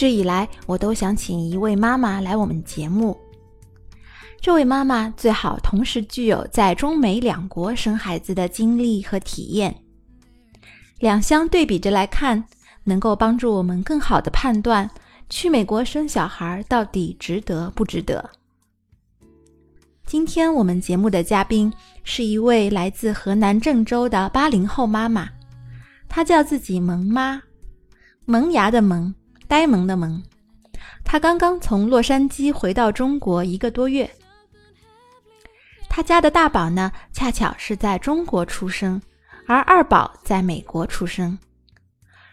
一直以来，我都想请一位妈妈来我们节目。这位妈妈最好同时具有在中美两国生孩子的经历和体验，两相对比着来看，能够帮助我们更好的判断去美国生小孩到底值得不值得。今天我们节目的嘉宾是一位来自河南郑州的八零后妈妈，她叫自己萌妈，萌芽的萌，呆萌的萌。他刚刚从洛杉矶回到中国一个多月。他家的大宝呢，恰巧是在中国出生，而二宝在美国出生。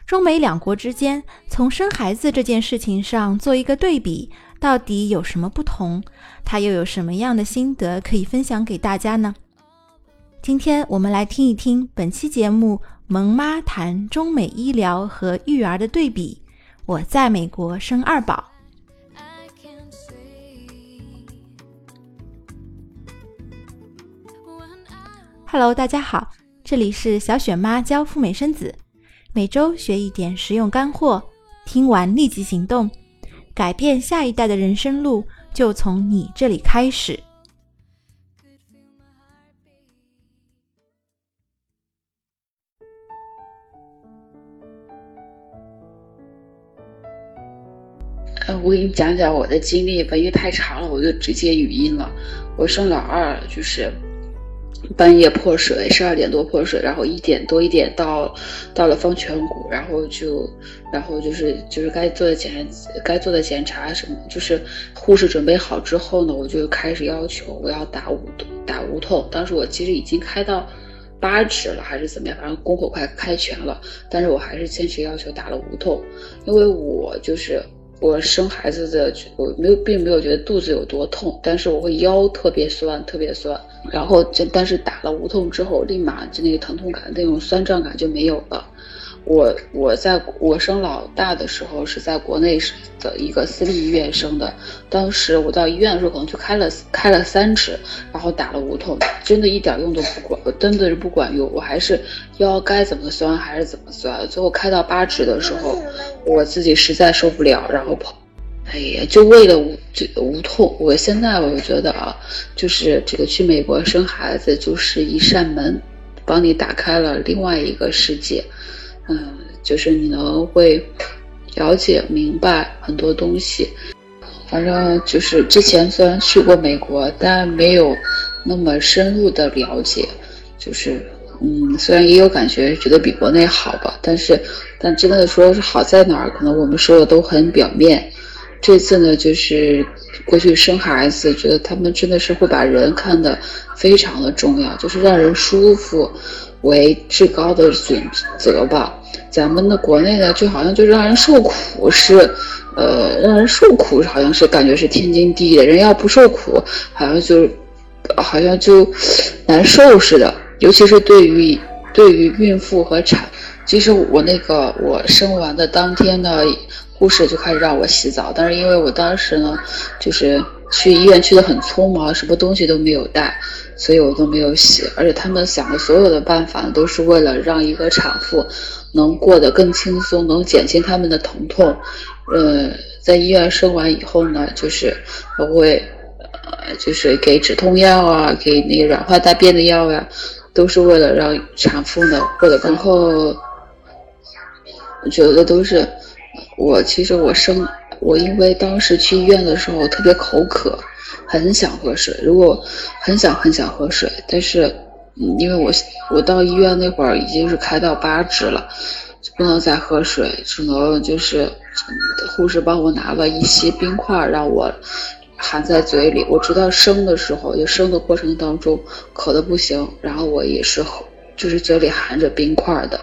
中美两国之间，从生孩子这件事情上做一个对比，到底有什么不同？他又有什么样的心得可以分享给大家呢？今天我们来听一听本期节目《萌妈谈中美医疗和育儿的对比》。我在美国生二宝。Hello，大家好，这里是小雪妈教赴美生子，每周学一点实用干货，听完立即行动，改变下一代的人生路就从你这里开始。呃，我给你讲讲我的经历吧，因为太长了，我就直接语音了。我生老二就是。半夜破水，十二点多破水，然后一点多一点到，到了方颧骨，然后就，然后就是就是该做的检该做的检查什么，就是护士准备好之后呢，我就开始要求我要打无痛打无痛。当时我其实已经开到八指了，还是怎么样，反正宫口快开全了，但是我还是坚持要求打了无痛，因为我就是。我生孩子的，我没有，并没有觉得肚子有多痛，但是我会腰特别酸，特别酸。然后，就但是打了无痛之后，立马就那个疼痛感、那种酸胀感就没有了。我我在我生老大的时候是在国内的一个私立医院生的，当时我到医院的时候可能就开了开了三指，然后打了无痛，真的一点用都不管，真的是不管用，我还是腰该怎么酸还是怎么酸，最后开到八指的时候，我自己实在受不了，然后跑，哎呀，就为了无这无痛，我现在我就觉得啊，就是这个去美国生孩子就是一扇门，帮你打开了另外一个世界。嗯，就是你能会了解明白很多东西。反正就是之前虽然去过美国，但没有那么深入的了解。就是嗯，虽然也有感觉，觉得比国内好吧，但是但真的说是好在哪儿，可能我们说的都很表面。这次呢，就是过去生孩子，觉得他们真的是会把人看得非常的重要，就是让人舒服。为至高的准则吧，咱们的国内呢，就好像就是让人受苦是，呃，让人受苦好像是感觉是天经地义的，人要不受苦，好像就，好像就难受似的。尤其是对于对于孕妇和产，其实我那个我生完的当天呢，护士就开始让我洗澡，但是因为我当时呢，就是去医院去的很匆忙，什么东西都没有带。所以我都没有洗，而且他们想的所有的办法都是为了让一个产妇能过得更轻松，能减轻他们的疼痛。呃，在医院生完以后呢，就是会，呃，就是给止痛药啊，给那个软化大便的药呀，都是为了让产妇呢过得更后，我觉得都是我其实我生我因为当时去医院的时候特别口渴。很想喝水，如果很想很想喝水，但是，因为我我到医院那会儿已经是开到八指了，就不能再喝水，只能就是护士帮我拿了一些冰块让我含在嘴里。我直到生的时候，就生的过程当中渴的不行，然后我也是就是嘴里含着冰块的。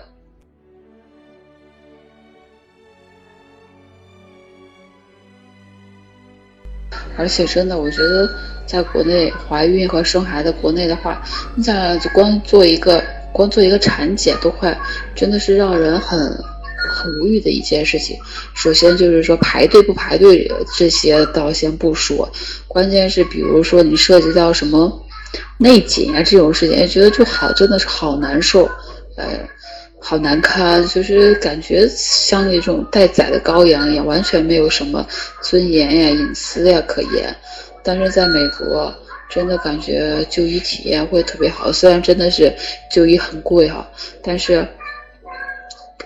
而且真的，我觉得在国内怀孕和生孩子，国内的话，你想就光做一个光做一个产检都快，真的是让人很很无语的一件事情。首先就是说排队不排队这些倒先不说，关键是比如说你涉及到什么内检啊这种事情，觉得就好真的是好难受，呃，好难看，就是感觉像那种待宰的羔羊一样，完全没有什么尊严呀、隐私呀可言。但是在美国，真的感觉就医体验会特别好，虽然真的是就医很贵哈，但是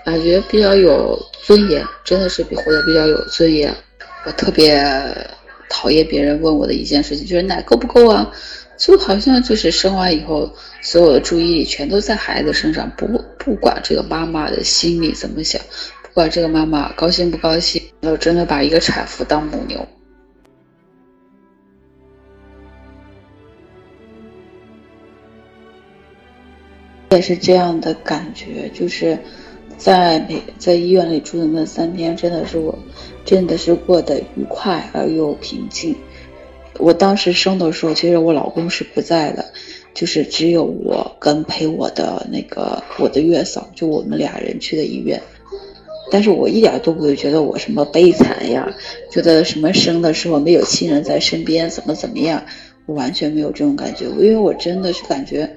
感觉比较有尊严，真的是活得比较有尊严。我特别讨厌别人问我的一件事情，就是奶够不够啊？就好像就是生完以后，所有的注意力全都在孩子身上，不不管这个妈妈的心里怎么想，不管这个妈妈高兴不高兴，然后真的把一个产妇当母牛。也是这样的感觉，就是在美在医院里住的那三天，真的是我真的是过得愉快而又平静。我当时生的时候，其实我老公是不在的，就是只有我跟陪我的那个我的月嫂，就我们俩人去的医院。但是我一点都不会觉得我什么悲惨呀，觉得什么生的时候没有亲人在身边怎么怎么样，我完全没有这种感觉，因为我真的是感觉。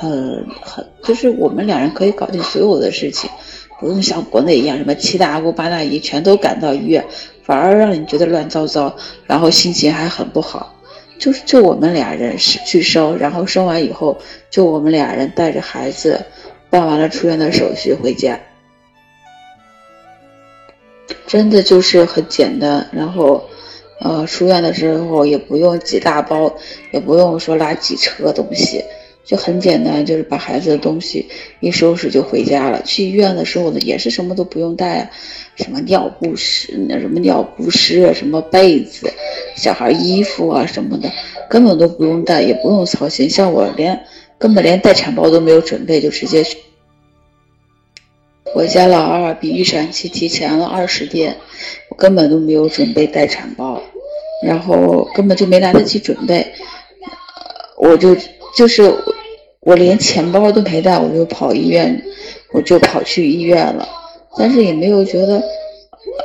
很很，就是我们两人可以搞定所有的事情，不用像国内一样什么七大姑八大姨全都赶到医院，反而让你觉得乱糟糟，然后心情还很不好。就是就我们俩人是去生，然后生完以后，就我们俩人带着孩子，办完了出院的手续回家，真的就是很简单。然后，呃，出院的时候也不用几大包，也不用说拉几车东西。就很简单，就是把孩子的东西一收拾就回家了。去医院的时候呢，也是什么都不用带啊，什么尿不湿、那什么尿不湿啊，什么被子、小孩衣服啊什么的，根本都不用带，也不用操心。像我连根本连待产包都没有准备，就直接去。我家老二比预产期提前了二十天，我根本都没有准备待产包，然后根本就没来得及准备，我就就是。我连钱包都没带，我就跑医院，我就跑去医院了。但是也没有觉得，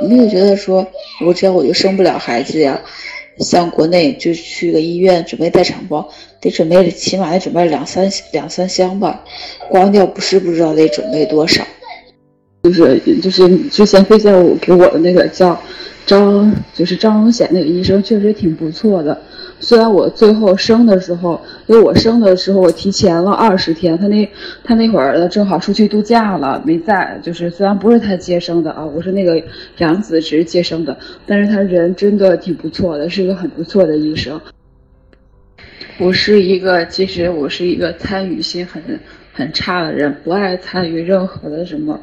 没有觉得说，我这样我就生不了孩子呀。像国内就去个医院准备待产包，得准备起码得准备两三两三箱吧。光尿不湿不知道得准备多少。就是就是之前推荐我给我的那个叫张，就是张荣显那个医生，确实挺不错的。虽然我最后生的时候，因为我生的时候我提前了二十天，他那他那会儿正好出去度假了，没在。就是虽然不是他接生的啊，我是那个养子只是接生的，但是他人真的挺不错的，是一个很不错的医生。我是一个，其实我是一个参与心很很差的人，不爱参与任何的什么，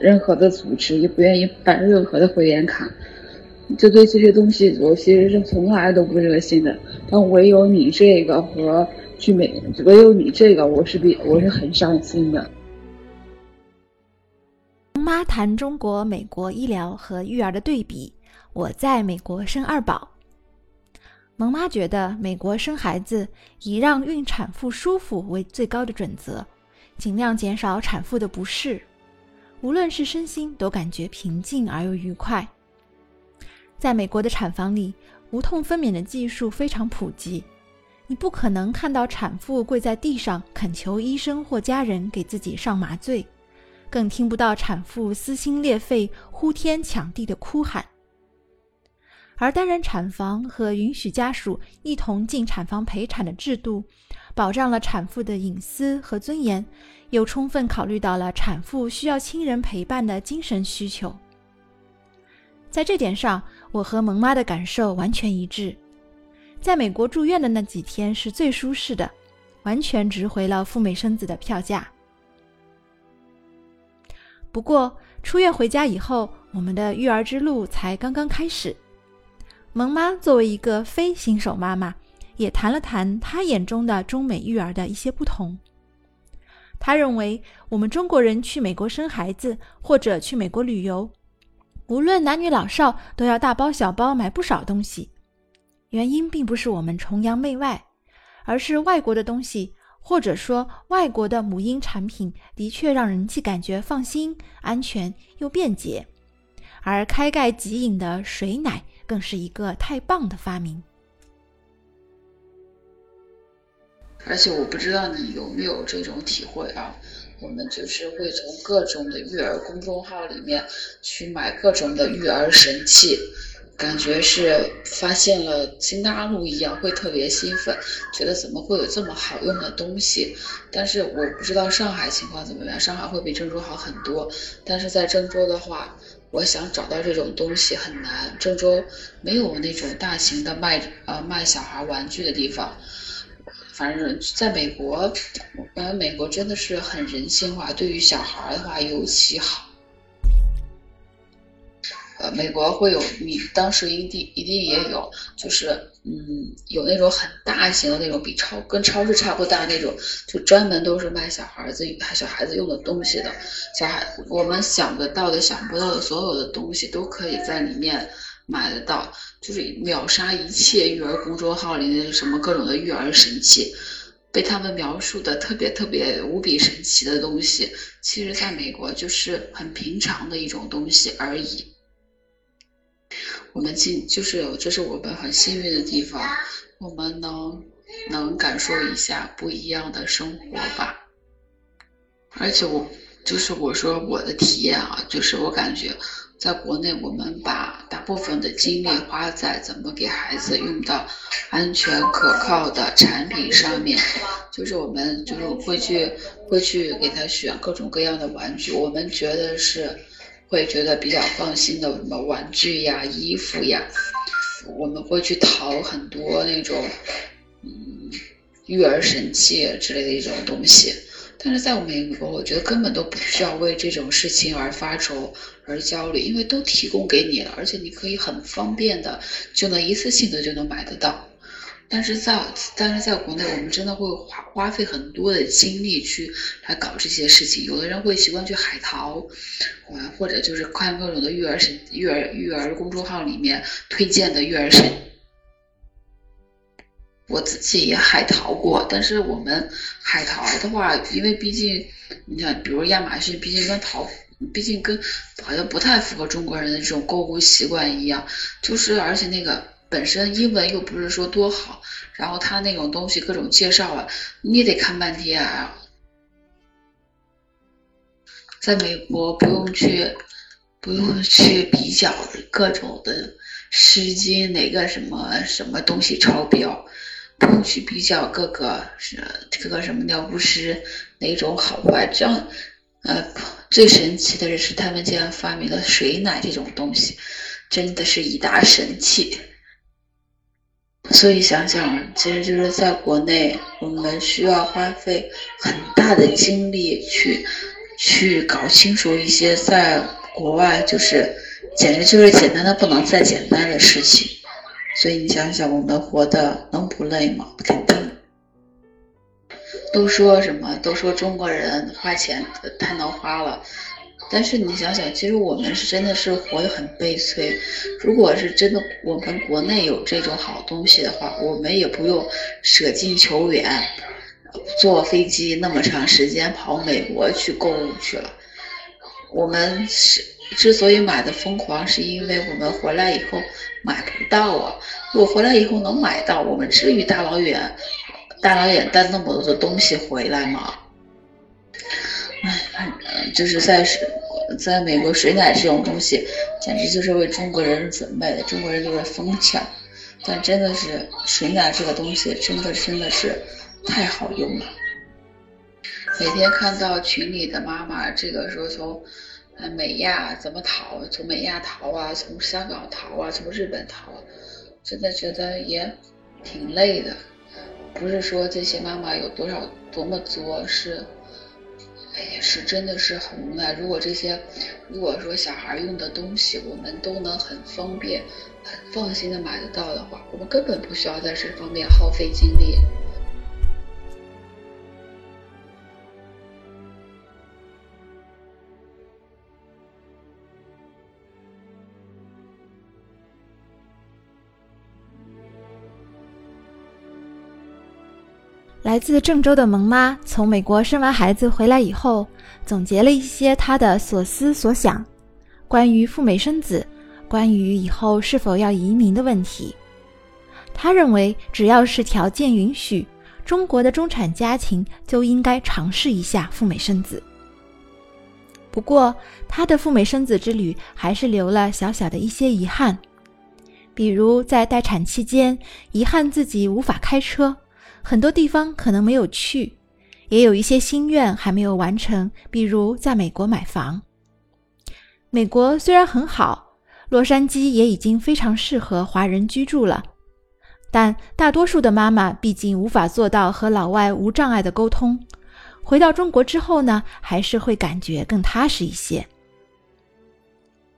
任何的组织，也不愿意办任何的会员卡。就对这些东西，我其实是从来都不热心的。但唯有你这个和去美，唯有你这个，我是比我是很伤心的。妈谈中国、美国医疗和育儿的对比。我在美国生二宝。萌妈觉得，美国生孩子以让孕产妇舒服为最高的准则，尽量减少产妇的不适，无论是身心都感觉平静而又愉快。在美国的产房里，无痛分娩的技术非常普及，你不可能看到产妇跪在地上恳求医生或家人给自己上麻醉，更听不到产妇撕心裂肺、呼天抢地的哭喊。而单人产房和允许家属一同进产房陪产的制度，保障了产妇的隐私和尊严，又充分考虑到了产妇需要亲人陪伴的精神需求。在这点上，我和萌妈的感受完全一致，在美国住院的那几天是最舒适的，完全值回了赴美生子的票价。不过出院回家以后，我们的育儿之路才刚刚开始。萌妈作为一个非新手妈妈，也谈了谈她眼中的中美育儿的一些不同。她认为，我们中国人去美国生孩子或者去美国旅游。无论男女老少，都要大包小包买不少东西。原因并不是我们崇洋媚外，而是外国的东西，或者说外国的母婴产品，的确让人既感觉放心、安全又便捷。而开盖即饮的水奶，更是一个太棒的发明。而且我不知道你有没有这种体会啊？我们就是会从各种的育儿公众号里面去买各种的育儿神器。感觉是发现了新大陆一样，会特别兴奋，觉得怎么会有这么好用的东西？但是我不知道上海情况怎么样，上海会比郑州好很多。但是在郑州的话，我想找到这种东西很难，郑州没有那种大型的卖呃卖小孩玩具的地方。反正在美国，我感觉美国真的是很人性化，对于小孩的话尤其好。呃，美国会有，你当时一定一定也有，就是嗯，有那种很大型的那种，比超跟超市差不多大那种，就专门都是卖小孩子、小孩子用的东西的。小孩，我们想得到的、想不到的所有的东西都可以在里面买得到，就是秒杀一切育儿公众号里的什么各种的育儿神器，被他们描述的特别特别无比神奇的东西，其实在美国就是很平常的一种东西而已。我们今就是这是我们很幸运的地方，我们能能感受一下不一样的生活吧。而且我就是我说我的体验啊，就是我感觉在国内，我们把大部分的精力花在怎么给孩子用到安全可靠的产品上面，就是我们就是会去会去给他选各种各样的玩具，我们觉得是。会觉得比较放心的什么玩具呀、衣服呀，我们会去淘很多那种嗯育儿神器之类的一种东西。但是在我美国，我觉得根本都不需要为这种事情而发愁、而焦虑，因为都提供给你了，而且你可以很方便的就能一次性的就能买得到。但是在但是在国内，我们真的会花花费很多的精力去来搞这些事情。有的人会习惯去海淘，啊，或者就是看各种的育儿神、育儿育儿公众号里面推荐的育儿神。我自己也海淘过，但是我们海淘的话，因为毕竟你看，比如亚马逊，毕竟跟淘，毕竟跟好像不太符合中国人的这种购物习惯一样，就是而且那个。本身英文又不是说多好，然后他那种东西各种介绍啊，你也得看半天啊。在美国不用去，不用去比较各种的湿巾哪个什么什么东西超标，不用去比较各个是各个什么尿不湿哪种好坏，这样呃最神奇的是他们竟然发明了水奶这种东西，真的是一大神器。所以想想，其实就是在国内，我们需要花费很大的精力去去搞清楚一些在国外就是简直就是简单的不能再简单的事情。所以你想想，我们活的能不累吗？肯定。都说什么？都说中国人花钱太能花了。但是你想想，其实我们是真的是活得很悲催。如果是真的，我们国内有这种好东西的话，我们也不用舍近求远，坐飞机那么长时间跑美国去购物去了。我们是之所以买的疯狂，是因为我们回来以后买不到啊。如果回来以后能买到，我们至于大老远大老远带那么多的东西回来吗？哎，正就是在，在美国水奶这种东西，简直就是为中国人准备的。中国人就是疯抢，但真的是水奶这个东西，真的真的是太好用了。每天看到群里的妈妈，这个时候从呃美亚怎么逃，从美亚逃啊，从香港逃啊，从日本逃，真的觉得也挺累的。不是说这些妈妈有多少多么作，是。哎呀，是真的是很无奈。如果这些，如果说小孩用的东西，我们都能很方便、很放心的买得到的话，我们根本不需要在这方面耗费精力。来自郑州的萌妈从美国生完孩子回来以后，总结了一些她的所思所想，关于赴美生子，关于以后是否要移民的问题。她认为，只要是条件允许，中国的中产家庭就应该尝试一下赴美生子。不过，他的赴美生子之旅还是留了小小的一些遗憾，比如在待产期间，遗憾自己无法开车，很多地方可能没有去，也有一些心愿还没有完成，比如在美国买房。美国虽然很好，洛杉矶也已经非常适合华人居住了，但大多数的妈妈毕竟无法做到和老外无障碍的沟通。回到中国之后呢，还是会感觉更踏实一些。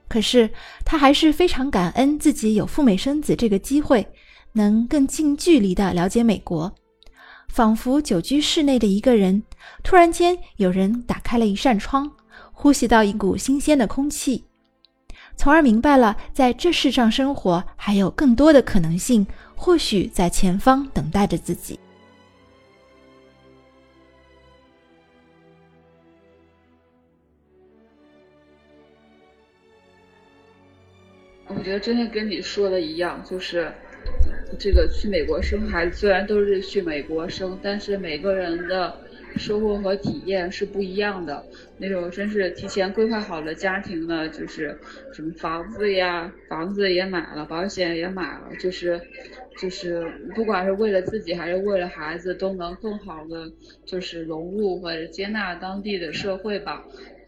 可是他还是非常感恩自己有赴美生子这个机会，能更近距离的了解美国，仿佛久居室内的一个人，突然间有人打开了一扇窗，呼吸到一股新鲜的空气，从而明白了在这世上生活还有更多的可能性，或许在前方等待着自己。我觉得真的跟你说的一样，就是这个去美国生孩子，虽然都是去美国生，但是每个人的收获和体验是不一样的。那种真是提前规划好的家庭呢，就是什么房子呀，房子也买了，保险也买了，就是就是不管是为了自己还是为了孩子，都能更好的就是融入或者接纳当地的社会吧。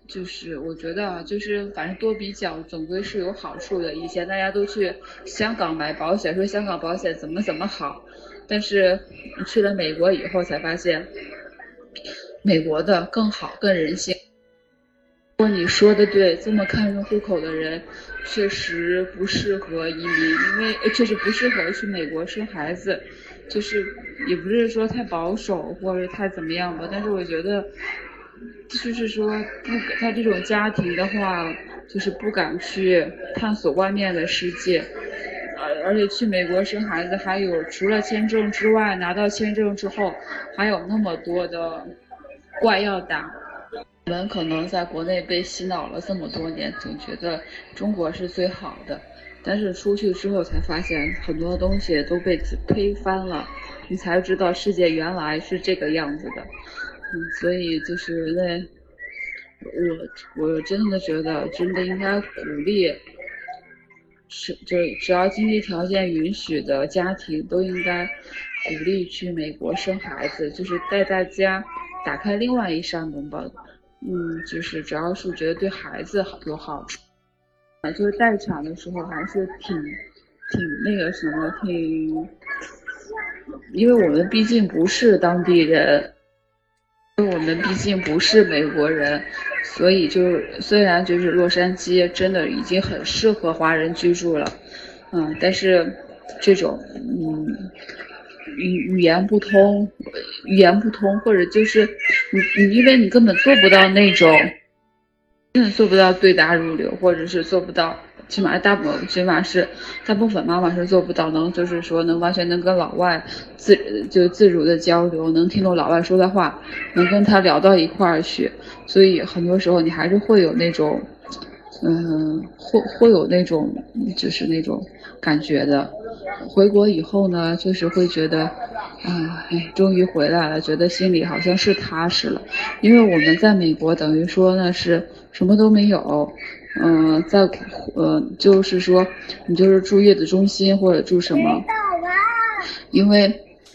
就是我觉得啊，就是反正多比较总归是有好处的。以前大家都去香港买保险，说香港保险怎么怎么好，但是去了美国以后才发现，美国的更好更人性。如果你说的对，这么看重户口的人，确实不适合移民，因为确实不适合去美国生孩子。就是也不是说太保守或者太怎么样吧，但是我觉得。就是说，不，他这种家庭的话，就是不敢去探索外面的世界，而而且去美国生孩子，还有除了签证之外，拿到签证之后，还有那么多的怪要打。我们可能在国内被洗脑了这么多年，总觉得中国是最好的，但是出去之后才发现，很多东西都被推翻了，你才知道世界原来是这个样子的。嗯，所以就是那，我我真的觉得，真的应该鼓励，是就只要经济条件允许的家庭，都应该鼓励去美国生孩子，就是带大家打开另外一扇门吧。嗯，就是只要是觉得对孩子好有好处，啊，就是待产的时候还是挺挺那个什么，挺，因为我们毕竟不是当地人。我们毕竟不是美国人，所以就虽然就是洛杉矶真的已经很适合华人居住了，嗯，但是这种嗯语语言不通，语言不通，或者就是你你因为你根本做不到那种，根本做不到对答如流，或者是做不到。起码大部，起码是大部分妈妈是做不到，能就是说能完全能跟老外自就自如的交流，能听懂老外说的话，能跟他聊到一块儿去。所以很多时候你还是会有那种，嗯，会会有那种就是那种感觉的。回国以后呢，就是会觉得，啊，哎，终于回来了，觉得心里好像是踏实了。因为我们在美国等于说呢是什么都没有。嗯，在呃，就是说，你就是住月子中心或者住什么？因为，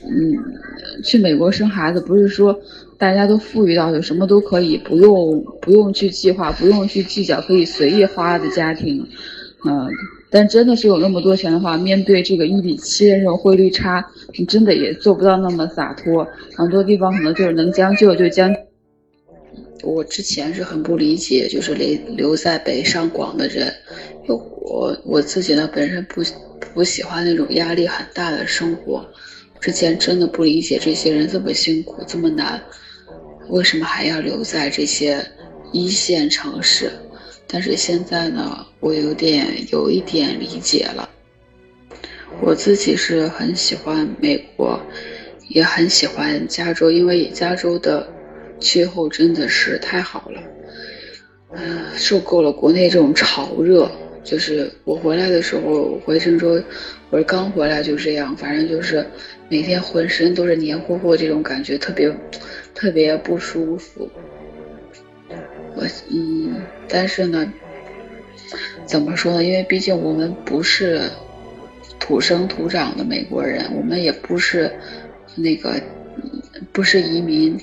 嗯，去美国生孩子不是说大家都富裕到有什么都可以，不用不用去计划，不用去计较，可以随意花的家庭。嗯，但真的是有那么多钱的话，面对这个一比七的这种汇率差，你真的也做不到那么洒脱。很多地方可能就是能将就就将。我之前是很不理解，就是留留在北上广的人，因为我我自己呢本身不不喜欢那种压力很大的生活，之前真的不理解这些人这么辛苦这么难，为什么还要留在这些一线城市？但是现在呢，我有点有一点理解了，我自己是很喜欢美国，也很喜欢加州，因为加州的。气候真的是太好了，嗯，受够了国内这种潮热，就是我回来的时候，回郑州，我是刚回来就这样，反正就是每天浑身都是黏糊糊这种感觉，特别特别不舒服。我嗯，但是呢，怎么说呢？因为毕竟我们不是土生土长的美国人，我们也不是那个不是移民。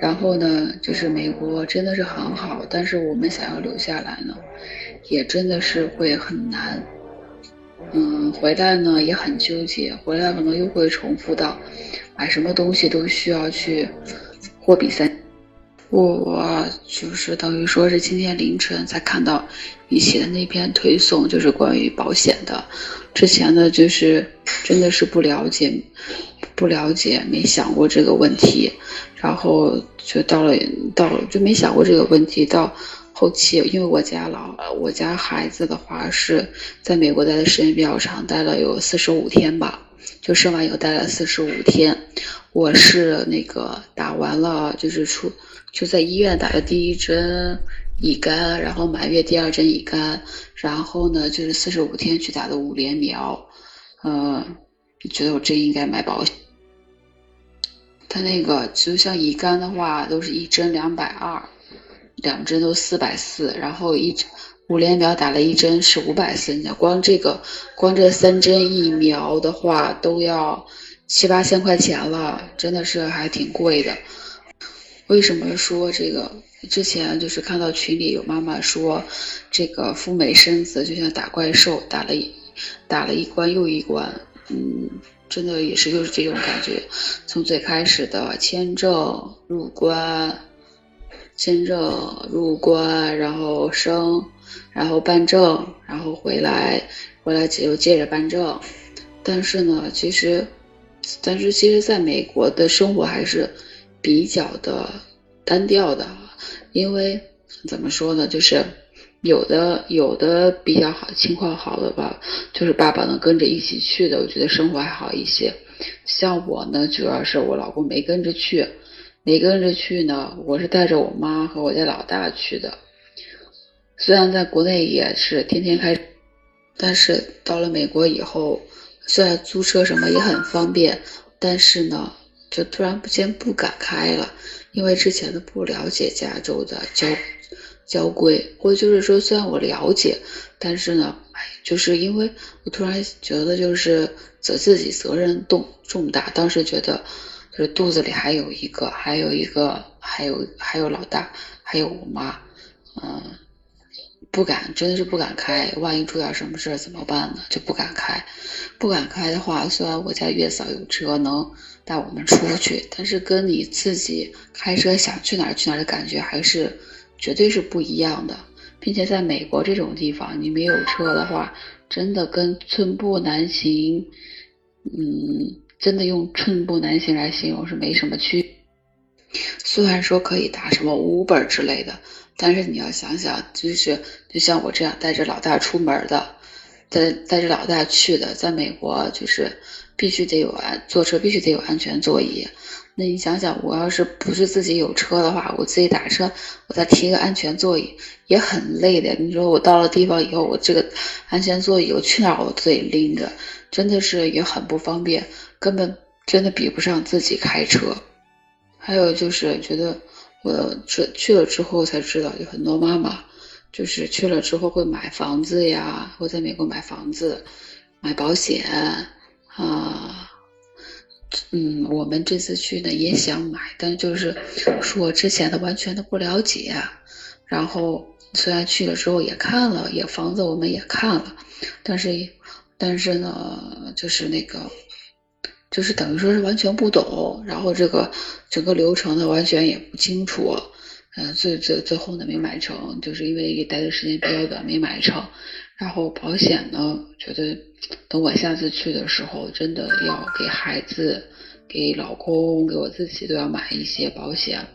然后呢，就是美国真的是很好，但是我们想要留下来呢。也真的是会很难，嗯，回来呢也很纠结，回来可能又会重复到买什么东西都需要去货比三。我就是等于说是今天凌晨才看到你写的那篇推送，就是关于保险的。之前呢，就是真的是不了解，不了解，没想过这个问题，然后就到了到了就没想过这个问题到。后期，因为我家老，我家孩子的话是在美国待的时间比较长，待了有四十五天吧，就生完以后待了四十五天。我是那个打完了，就是出就在医院打的第一针乙肝，然后满月第二针乙肝，然后呢就是四十五天去打的五联苗。嗯，觉得我真应该买保险。他那个就像乙肝的话，都是一针两百二。两针都四百四，然后一五联苗打了一针是五百四，你光这个光这三针疫苗的话都要七八千块钱了，真的是还挺贵的。为什么说这个？之前就是看到群里有妈妈说，这个赴美生子就像打怪兽，打了打了一关又一关，嗯，真的也是就是这种感觉，从最开始的签证入关。签证入关，然后生，然后办证，然后回来，回来又接着办证。但是呢，其实，但是其实在美国的生活还是比较的单调的，因为怎么说呢，就是有的有的比较好情况好的吧，就是爸爸能跟着一起去的，我觉得生活还好一些。像我呢，主要是我老公没跟着去。没跟着去呢，我是带着我妈和我家老大去的。虽然在国内也是天天开，但是到了美国以后，虽然租车什么也很方便，但是呢，就突然不间不敢开了，因为之前的不了解加州的交交规，或就是说虽然我了解，但是呢，哎，就是因为我突然觉得就是责自己责任重重大，当时觉得。就是肚子里还有一个，还有一个，还有还有老大，还有我妈，嗯，不敢，真的是不敢开。万一出点什么事怎么办呢？就不敢开。不敢开的话，虽然我家月嫂有车能带我们出去，但是跟你自己开车想去哪儿去哪儿的感觉还是绝对是不一样的。并且在美国这种地方，你没有车的话，真的跟寸步难行。嗯。真的用寸步难行来形容是没什么区。虽然说可以打什么 Uber 之类的，但是你要想想，就是就像我这样带着老大出门的，带带着老大去的，在美国就是必须得有安坐车，必须得有安全座椅。那你想想，我要是不是自己有车的话，我自己打车，我再提个安全座椅也很累的。你说我到了地方以后，我这个安全座椅我去哪儿我自己拎着，真的是也很不方便。根本真的比不上自己开车，还有就是觉得我去去了之后才知道，有很多妈妈就是去了之后会买房子呀，会在美国买房子、买保险啊。嗯，我们这次去呢也想买，但就是说之前的完全的不了解。然后虽然去了之后也看了，也房子我们也看了，但是但是呢，就是那个。就是等于说是完全不懂，然后这个整个流程呢完全也不清楚，嗯，最最最后呢没买成，就是因为待的时间比较短没买成。然后保险呢，觉得等我下次去的时候，真的要给孩子、给老公、给我自己都要买一些保险。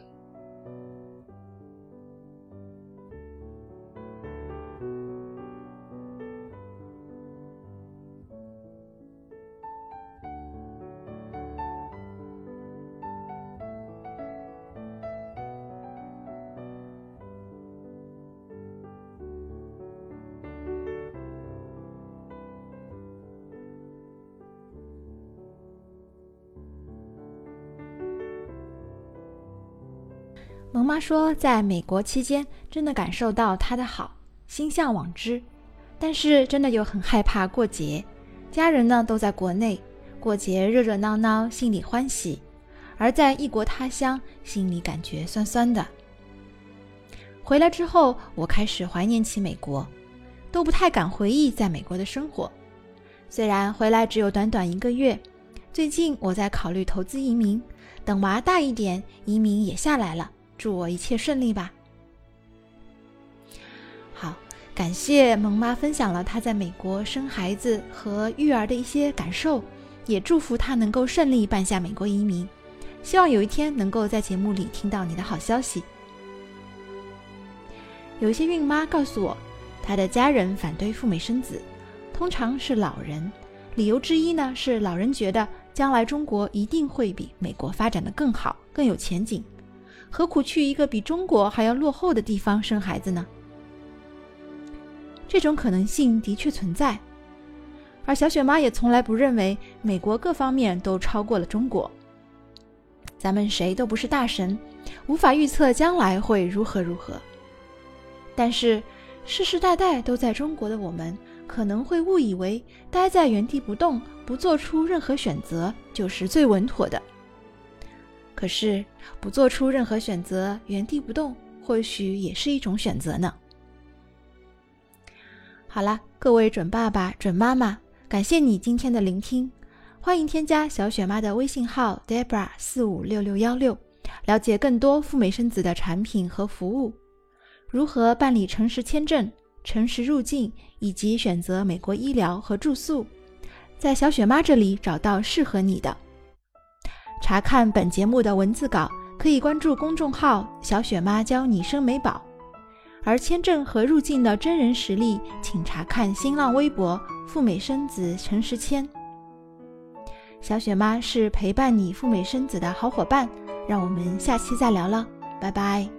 萌妈说，在美国期间真的感受到他的好，心向往之。但是真的又很害怕过节，家人呢都在国内，过节热热闹闹，心里欢喜；而在异国他乡，心里感觉酸酸的。回来之后，我开始怀念起美国，都不太敢回忆在美国的生活。虽然回来只有短短一个月，最近我在考虑投资移民，等娃大一点，移民也下来了。祝我一切顺利吧。好，感谢萌妈分享了她在美国生孩子和育儿的一些感受，也祝福她能够顺利办下美国移民。希望有一天能够在节目里听到你的好消息。有一些孕妈告诉我，她的家人反对赴美生子，通常是老人。理由之一呢是老人觉得将来中国一定会比美国发展的更好，更有前景。何苦去一个比中国还要落后的地方生孩子呢？这种可能性的确存在，而小雪妈也从来不认为美国各方面都超过了中国。咱们谁都不是大神，无法预测将来会如何如何。但是世世代代都在中国的我们，可能会误以为待在原地不动，不做出任何选择，就是最稳妥的。可是，不做出任何选择，原地不动，或许也是一种选择呢。好了，各位准爸爸、准妈妈，感谢你今天的聆听，欢迎添加小雪妈的微信号 Debra 四五六六幺六，了解更多赴美生子的产品和服务，如何办理诚实签证、诚实入境，以及选择美国医疗和住宿，在小雪妈这里找到适合你的。查看本节目的文字稿，可以关注公众号“小雪妈教你生美宝”，而签证和入境的真人实例，请查看新浪微博“赴美生子陈时谦”。小雪妈是陪伴你赴美生子的好伙伴，让我们下期再聊了，拜拜。